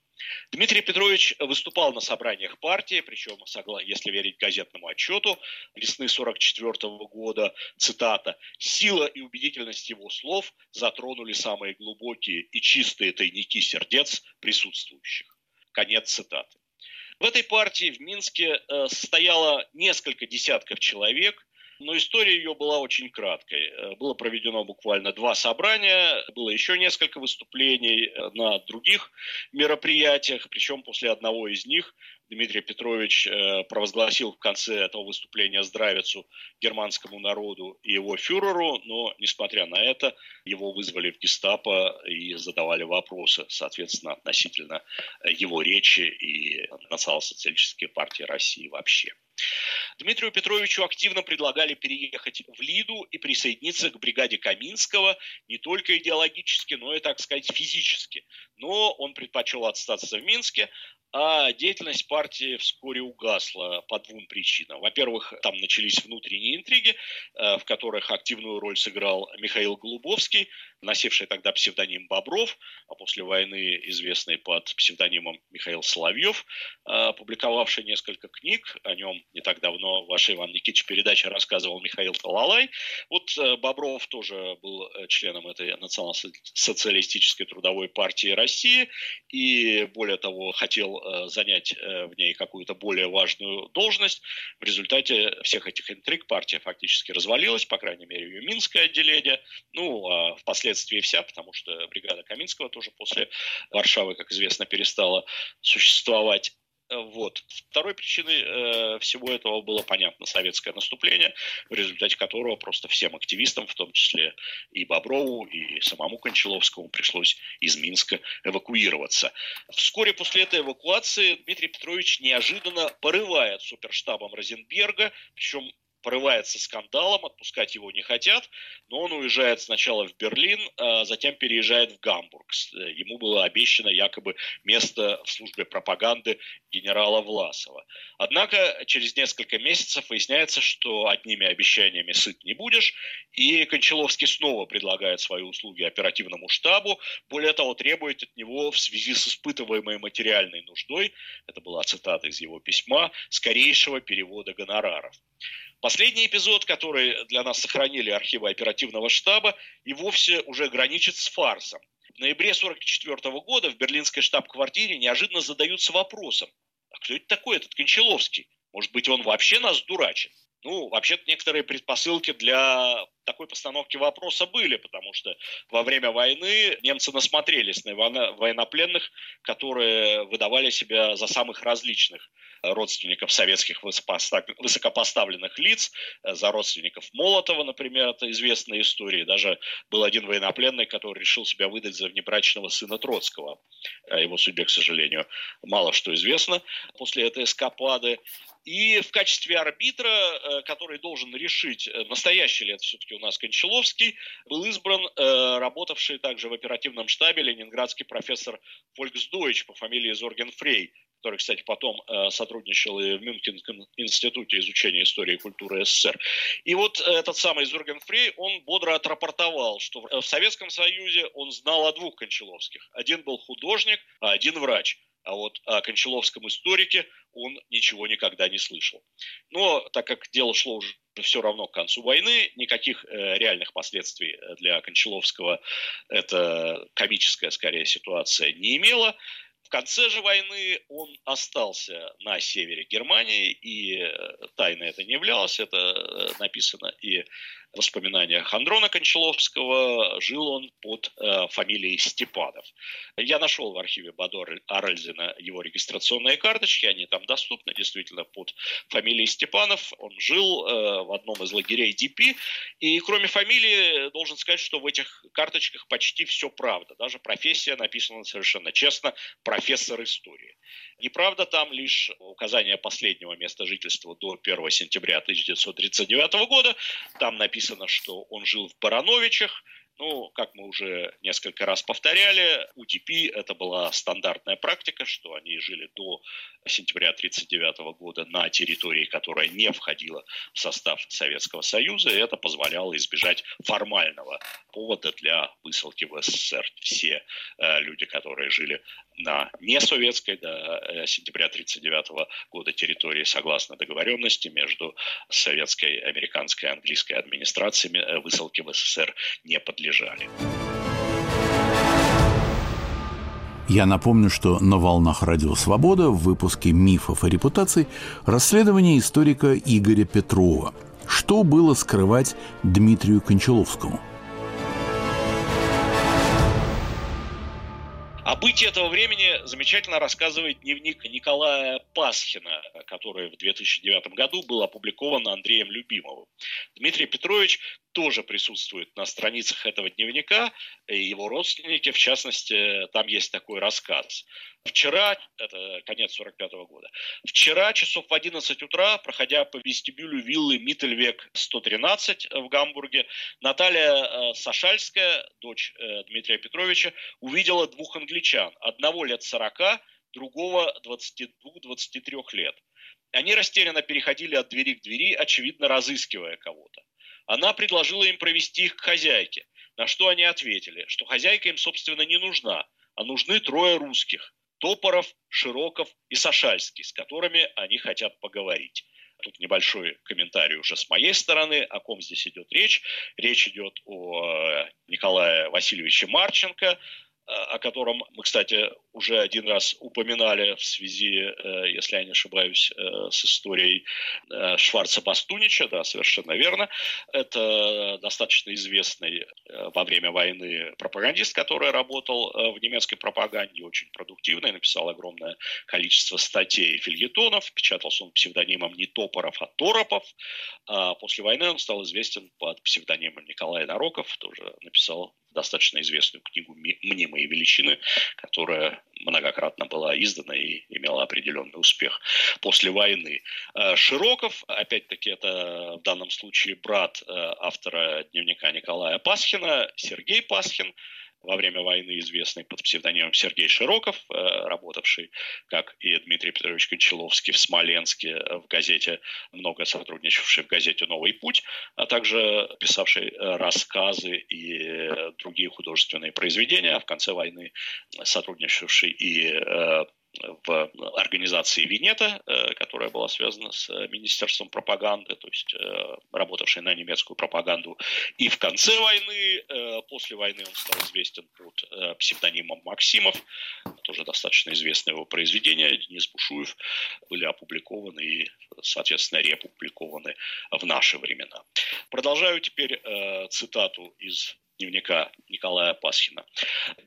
Дмитрий Петрович выступал на собраниях партии, причем, если верить газетному отчету, весны 1944 года, цитата, «Сила и убедительность его слов затронули самые глубокие и чистые тайники сердец присутствующих». Конец цитаты. В этой партии в Минске э, состояло несколько десятков человек, но история ее была очень краткой. Э, было проведено буквально два собрания, было еще несколько выступлений э, на других мероприятиях, причем после одного из них Дмитрий Петрович э, провозгласил в конце этого выступления здравицу германскому народу и его фюреру, но, несмотря на это, его вызвали в гестапо и задавали вопросы, соответственно, относительно его речи и национал-социалистической партии России вообще. Дмитрию Петровичу активно предлагали переехать в Лиду и присоединиться к бригаде Каминского не только идеологически, но и, так сказать, физически. Но он предпочел остаться в Минске, а деятельность партии вскоре угасла по двум причинам. Во-первых, там начались внутренние интриги, э, в которых активную роль сыграл Михаил Голубовский, носивший тогда псевдоним Бобров, а после войны известный под псевдонимом Михаил Соловьев, э, публиковавший несколько книг, о нем не так давно в вашей Иван Никитич передаче рассказывал Михаил Талалай. Вот э, Бобров тоже был членом этой национал-социалистической трудовой партии России и, более того, хотел Э, занять э, в ней какую-то более важную должность. В результате всех этих интриг партия фактически развалилась, по крайней мере, ее Минское отделение, ну, а впоследствии вся, потому что бригада Каминского тоже после Варшавы, как известно, перестала существовать. Вот. Второй причиной э, всего этого было, понятно, советское наступление, в результате которого просто всем активистам, в том числе и Боброву, и самому Кончаловскому, пришлось из Минска эвакуироваться. Вскоре после этой эвакуации Дмитрий Петрович неожиданно порывает суперштабом Розенберга, причем порывается скандалом, отпускать его не хотят, но он уезжает сначала в Берлин, а затем переезжает в Гамбург. Э, ему было обещано якобы место в службе пропаганды генерала Власова. Однако через несколько месяцев выясняется, что одними обещаниями сыт не будешь, и Кончаловский снова предлагает свои услуги оперативному штабу, более того, требует от него в связи с испытываемой материальной нуждой, это была цитата из его письма, скорейшего перевода гонораров. Последний эпизод, который для нас сохранили архивы оперативного штаба, и вовсе уже граничит с фарсом. В ноябре 1944 года в берлинской штаб-квартире неожиданно задаются вопросом, а кто это такой, этот Кончаловский? Может быть, он вообще нас дурачит? Ну, вообще-то некоторые предпосылки для такой постановки вопроса были, потому что во время войны немцы насмотрелись на военнопленных, которые выдавали себя за самых различных родственников советских высокопоставленных лиц, за родственников Молотова, например, это известная история. Даже был один военнопленный, который решил себя выдать за внебрачного сына Троцкого. О его судьбе, к сожалению, мало что известно после этой эскапады. И в качестве арбитра, э, который должен решить, э, настоящий ли это все-таки у нас Кончаловский, был избран э, работавший также в оперативном штабе ленинградский профессор Фольксдойч по фамилии Зорген Фрей, который, кстати, потом сотрудничал и в Мюнхенском институте изучения истории и культуры СССР. И вот этот самый Зорген Фрей, он бодро отрапортовал, что в Советском Союзе он знал о двух Кончаловских. Один был художник, а один врач. А вот о Кончаловском историке он ничего никогда не слышал. Но так как дело шло уже все равно к концу войны, никаких э, реальных последствий для Кончаловского эта комическая, скорее, ситуация не имела. В конце же войны он остался на севере Германии, и э, тайно это не являлось, это э, написано и воспоминаниях Андрона Кончаловского жил он под э, фамилией Степанов. Я нашел в архиве Бадор Аральзина его регистрационные карточки, они там доступны действительно под фамилией Степанов. Он жил э, в одном из лагерей ДП, и кроме фамилии, должен сказать, что в этих карточках почти все правда. Даже профессия написана совершенно честно, профессор истории. Неправда там лишь указание последнего места жительства до 1 сентября 1939 года. Там написано, что он жил в Барановичах, ну, как мы уже несколько раз повторяли, у ДП это была стандартная практика, что они жили до сентября 1939 года на территории, которая не входила в состав Советского Союза, и это позволяло избежать формального повода для высылки в СССР. Все э, люди, которые жили на несоветской до э, сентября 1939 года территории согласно договоренности между советской, американской и английской администрациями э, высылки в СССР не подлежали. Я напомню, что на «Волнах Радио Свобода» в выпуске «Мифов и репутаций» расследование историка Игоря Петрова. Что было скрывать Дмитрию Кончаловскому – О бытии этого времени замечательно рассказывает дневник Николая Пасхина, который в 2009 году был опубликован Андреем Любимовым. Дмитрий Петрович тоже присутствует на страницах этого дневника, и его родственники, в частности, там есть такой рассказ. Вчера, это конец 45 -го года, вчера часов в 11 утра, проходя по вестибюлю виллы Миттельвек 113 в Гамбурге, Наталья э, Сашальская, дочь э, Дмитрия Петровича, увидела двух англичан, одного лет 40, другого 22-23 лет. Они растерянно переходили от двери к двери, очевидно разыскивая кого-то. Она предложила им провести их к хозяйке, на что они ответили, что хозяйка им, собственно, не нужна, а нужны трое русских – Топоров, Широков и Сашальский, с которыми они хотят поговорить. Тут небольшой комментарий уже с моей стороны, о ком здесь идет речь. Речь идет о э, Николае Васильевиче Марченко, о котором мы, кстати, уже один раз упоминали в связи, э, если я не ошибаюсь, э, с историей Шварца Бастунича, да, совершенно верно. Это достаточно известный во время войны пропагандист, который работал в немецкой пропаганде, очень продуктивный, написал огромное количество статей и фильетонов, печатался он псевдонимом не Топоров, а Торопов. А после войны он стал известен под псевдонимом Николай Нароков, тоже написал достаточно известную книгу «Мнимые величины», которая многократно была издана и имела определенный успех после войны. Э, Широков, опять-таки, это в данном случае брат э, автора дневника Николая Пасхина, Сергей Пасхин, во время войны известный под псевдонимом Сергей Широков, э, работавший, как и Дмитрий Петрович Кончаловский в Смоленске э, в газете, много сотрудничавший в газете «Новый путь», а также писавший э, рассказы и другие художественные произведения, а в конце войны сотрудничавший и в организации Винета, э, которая была связана с Министерством пропаганды, то есть работавшей на немецкую пропаганду. И в конце войны, после войны он стал известен под псевдонимом Максимов, тоже достаточно известное его произведение, Денис Бушуев, были опубликованы и, соответственно, реопубликованы в наши времена. Продолжаю теперь цитату из дневника Николая Пасхина.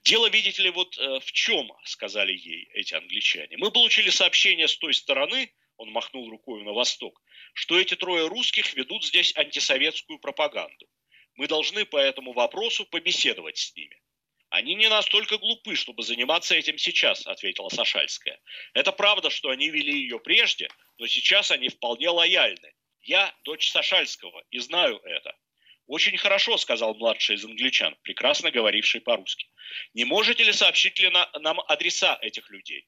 Дело, видите ли, вот э, в чем, сказали ей эти англичане. Мы получили сообщение с той стороны, он махнул рукой на восток, что эти трое русских ведут здесь антисоветскую пропаганду. Мы должны по этому вопросу побеседовать с ними. Они не настолько глупы, чтобы заниматься этим сейчас, ответила Сашальская. Это правда, что они вели ее прежде, но сейчас они вполне лояльны. Я дочь Сашальского и знаю это. «Очень хорошо», — сказал младший из англичан, прекрасно говоривший по-русски. «Не можете ли сообщить ли на, нам адреса этих людей?»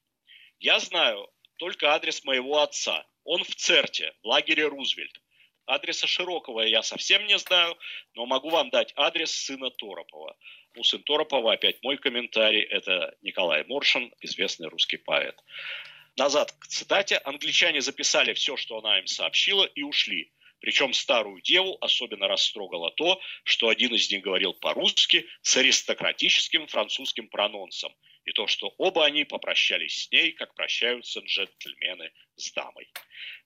«Я знаю только адрес моего отца. Он в Церте, в лагере Рузвельт. Адреса Широкого я совсем не знаю, но могу вам дать адрес сына Торопова. У сын Торопова опять мой комментарий. Это Николай Моршин, известный русский поэт. Назад к цитате. Англичане записали все, что она им сообщила, и ушли. Причем старую деву особенно растрогало то, что один из них говорил по-русски с аристократическим французским прононсом, и то, что оба они попрощались с ней, как прощаются джентльмены с дамой.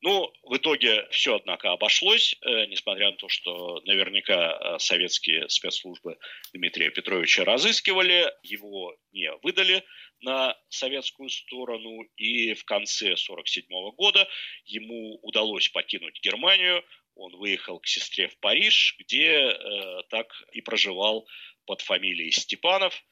Ну, в итоге все, однако, обошлось, э, несмотря на то, что наверняка э, советские спецслужбы Дмитрия Петровича разыскивали, его не выдали на советскую сторону, и в конце 1947 года ему удалось покинуть Германию, он выехал к сестре в Париж, где э, так и проживал под фамилией Степанов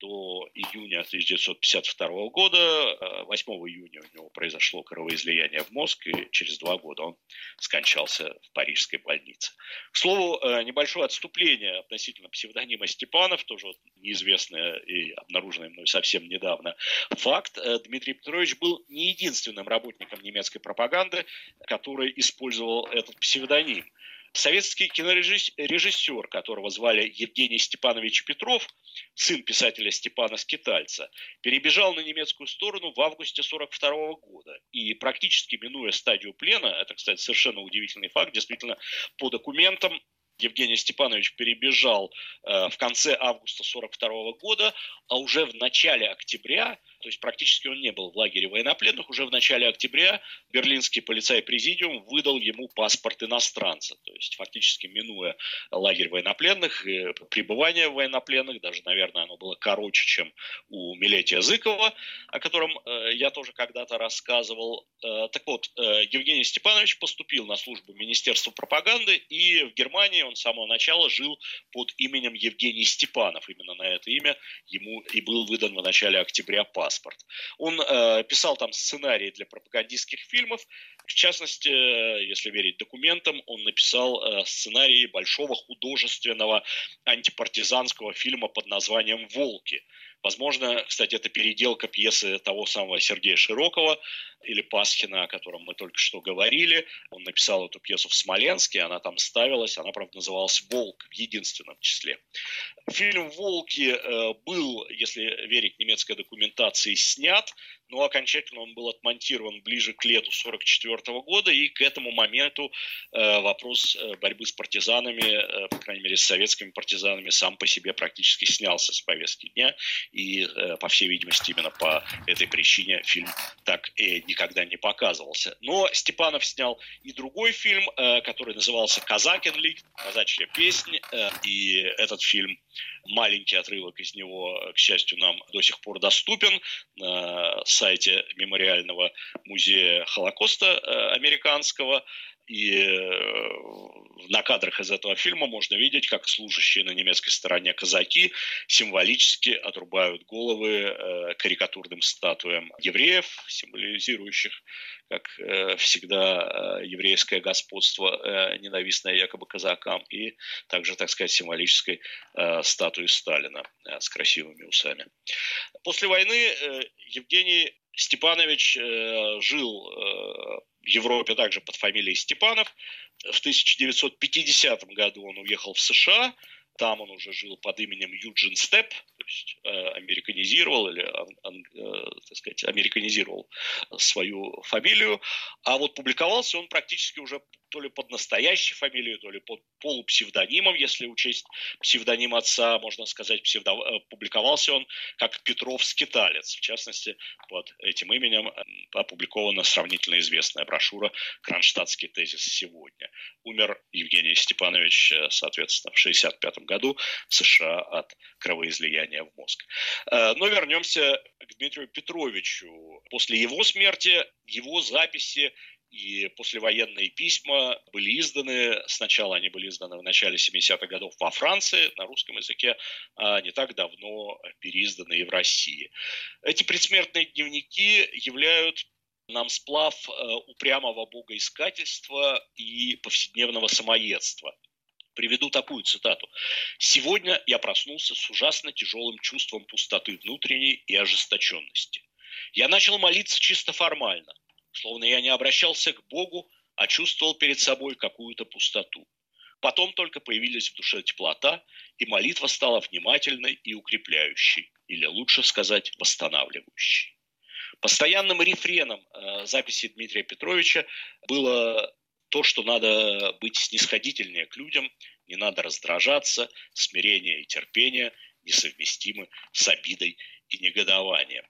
до июня 1952 года. 8 э, июня у него произошло кровоизлияние в мозг, и через два года он скончался в парижской больнице. К слову, э, небольшое отступление относительно псевдонима Степанов, тоже вот неизвестное и обнаруженное мной совсем недавно факт. Э, Дмитрий Петрович был не единственным работником немецкой пропаганды, который использовал этот псевдоним. Советский кинорежиссер, которого звали Евгений Степанович Петров, сын писателя Степана Скитальца, перебежал на немецкую сторону в августе 1942 года. И практически минуя стадию плена, это, кстати, совершенно удивительный факт, действительно, по документам Евгений Степанович перебежал э, в конце августа 1942 года, а уже в начале октября то есть практически он не был в лагере военнопленных. Уже в начале октября берлинский полицай-президиум выдал ему паспорт иностранца. То есть фактически минуя лагерь военнопленных, и пребывание военнопленных, даже, наверное, оно было короче, чем у Милетия Зыкова, о котором э, я тоже когда-то рассказывал. Э, так вот, э, Евгений Степанович поступил на службу Министерства пропаганды, и в Германии он с самого начала жил под именем Евгений Степанов. Именно на это имя ему и был выдан в начале октября паспорт паспорт. Он э, писал там сценарии для пропагандистских фильмов. В частности, э, если верить документам, он написал э, сценарий большого художественного антипартизанского фильма под названием «Волки», Возможно, кстати, это переделка пьесы того самого Сергея Широкого или Пасхина, о котором мы только что говорили. Он написал эту пьесу в Смоленске, она там ставилась, она, правда, называлась «Волк» в единственном числе. Фильм «Волки» э, был, если верить немецкой документации, снят но окончательно он был отмонтирован ближе к лету 1944 года, и к этому моменту э, вопрос э, борьбы с партизанами, э, по крайней мере, с советскими партизанами, сам по себе практически снялся с повестки дня, и, э, по всей видимости, именно по этой причине фильм так и никогда не показывался. Но Степанов снял и другой фильм, э, который назывался «Казакин лик», «Казачья песня», э, и этот фильм маленький отрывок из него, к счастью, нам до сих пор доступен на сайте Мемориального музея Холокоста э, американского. И э, на кадрах из этого фильма можно видеть, как служащие на немецкой стороне казаки символически отрубают головы э, карикатурным статуям евреев, символизирующих, как э, всегда, еврейское господство, ненавистное якобы казакам, и также, так сказать, символической статуи Сталина с красивыми усами. После войны Евгений Степанович жил в Европе также под фамилией Степанов. В 1950 году он уехал в США, там он уже жил под именем Юджин Степ, есть э, американизировал или, э, так сказать, американизировал свою фамилию, а вот публиковался он практически уже то ли под настоящей фамилией, то ли под полупсевдонимом, если учесть псевдоним отца, можно сказать, псевдо... Э, публиковался он как Петров-скиталец. В частности, под этим именем опубликована сравнительно известная брошюра «Кронштадтский тезис сегодня». Умер Евгений Степанович, соответственно, в 1965 году в США от кровоизлияния в мозг. Э, но вернемся к Дмитрию Петровичу. После его смерти его записи и послевоенные письма были изданы, сначала они были изданы в начале 70-х годов во Франции на русском языке, а не так давно переизданы и в России. Эти предсмертные дневники являют нам сплав э, упрямого богоискательства и повседневного самоедства. Приведу такую цитату. «Сегодня я проснулся с ужасно тяжелым чувством пустоты внутренней и ожесточенности. Я начал молиться чисто формально, словно я не обращался к Богу, а чувствовал перед собой какую-то пустоту. Потом только появились в душе теплота, и молитва стала внимательной и укрепляющей, или лучше сказать, восстанавливающей. Постоянным рефреном э, записи Дмитрия Петровича было то, что надо быть снисходительнее к людям, не надо раздражаться, смирение и терпение несовместимы с обидой и негодованием.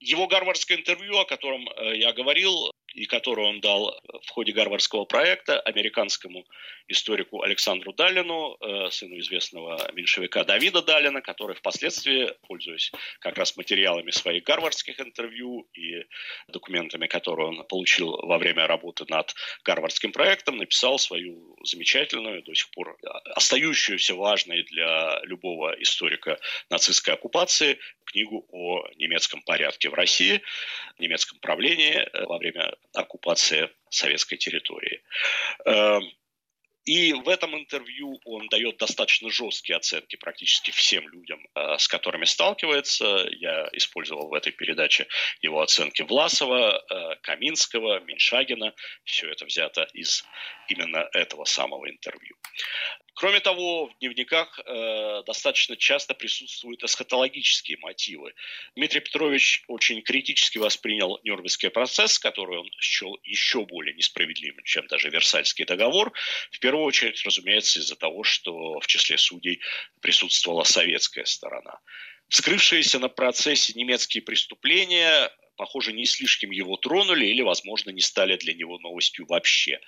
Его гарвардское интервью, о котором э, я говорил, и которую он дал в ходе гарвардского проекта американскому историку Александру Далину, э, сыну известного меньшевика Давида Далина, который впоследствии, пользуясь как раз материалами своих гарвардских интервью и документами, которые он получил во время работы над гарвардским проектом, написал свою замечательную, до сих пор остающуюся важной для любого историка нацистской оккупации книгу о немецком порядке в России, немецком правлении э, во время оккупации советской территории. И в этом интервью он дает достаточно жесткие оценки практически всем людям, э, с которыми сталкивается. Я использовал в этой передаче его оценки Власова, э, Каминского, Меньшагина. Все это взято из именно этого самого интервью. Кроме того, в дневниках э, достаточно часто присутствуют эсхатологические мотивы. Дмитрий Петрович очень критически воспринял Нюрнбергский процесс, который он счел еще более несправедливым, чем даже Версальский договор. В первую очередь, разумеется, из-за того, что в числе судей присутствовала советская сторона. Вскрывшиеся на процессе немецкие преступления похоже, не слишком его тронули или, возможно, не стали для него новостью вообще.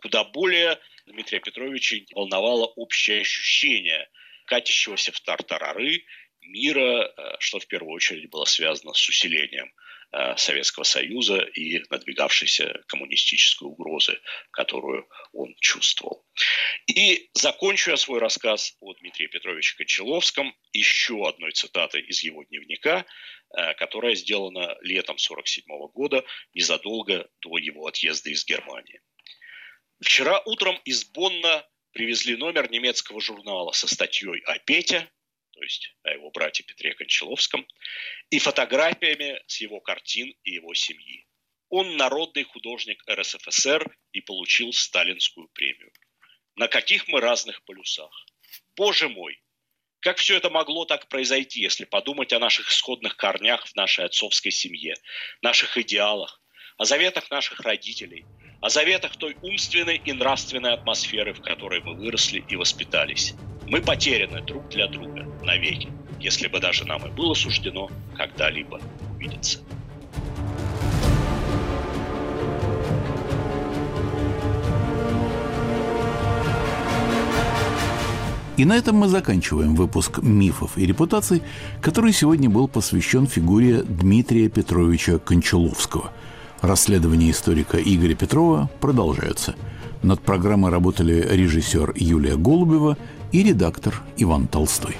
Куда более Дмитрия Петровича волновало общее ощущение катящегося в тартарары мира, э, что в первую очередь было связано с усилением э, Советского Союза и надвигавшейся коммунистической угрозы, которую он чувствовал. И закончу я свой рассказ о Дмитрии Петровиче Кончаловском еще одной цитатой из его дневника, которая сделана летом 1947 года, незадолго до его отъезда из Германии. Вчера утром из Бонна привезли номер немецкого журнала со статьей о Пете, то есть о его брате Петре Кончаловском, и фотографиями с его картин и его семьи. Он народный художник РСФСР и получил сталинскую премию. На каких мы разных полюсах. Боже мой, как все это могло так произойти, если подумать о наших исходных корнях в нашей отцовской семье, наших идеалах, о заветах наших родителей – о заветах той умственной и нравственной атмосферы, в которой мы выросли и воспитались. Мы потеряны друг для друга навеки, если бы даже нам и было суждено когда-либо увидеться. И на этом мы заканчиваем выпуск «Мифов и репутаций», который сегодня был посвящен фигуре Дмитрия Петровича Кончаловского – Расследования историка Игоря Петрова продолжаются. Над программой работали режиссер Юлия Голубева и редактор Иван Толстой.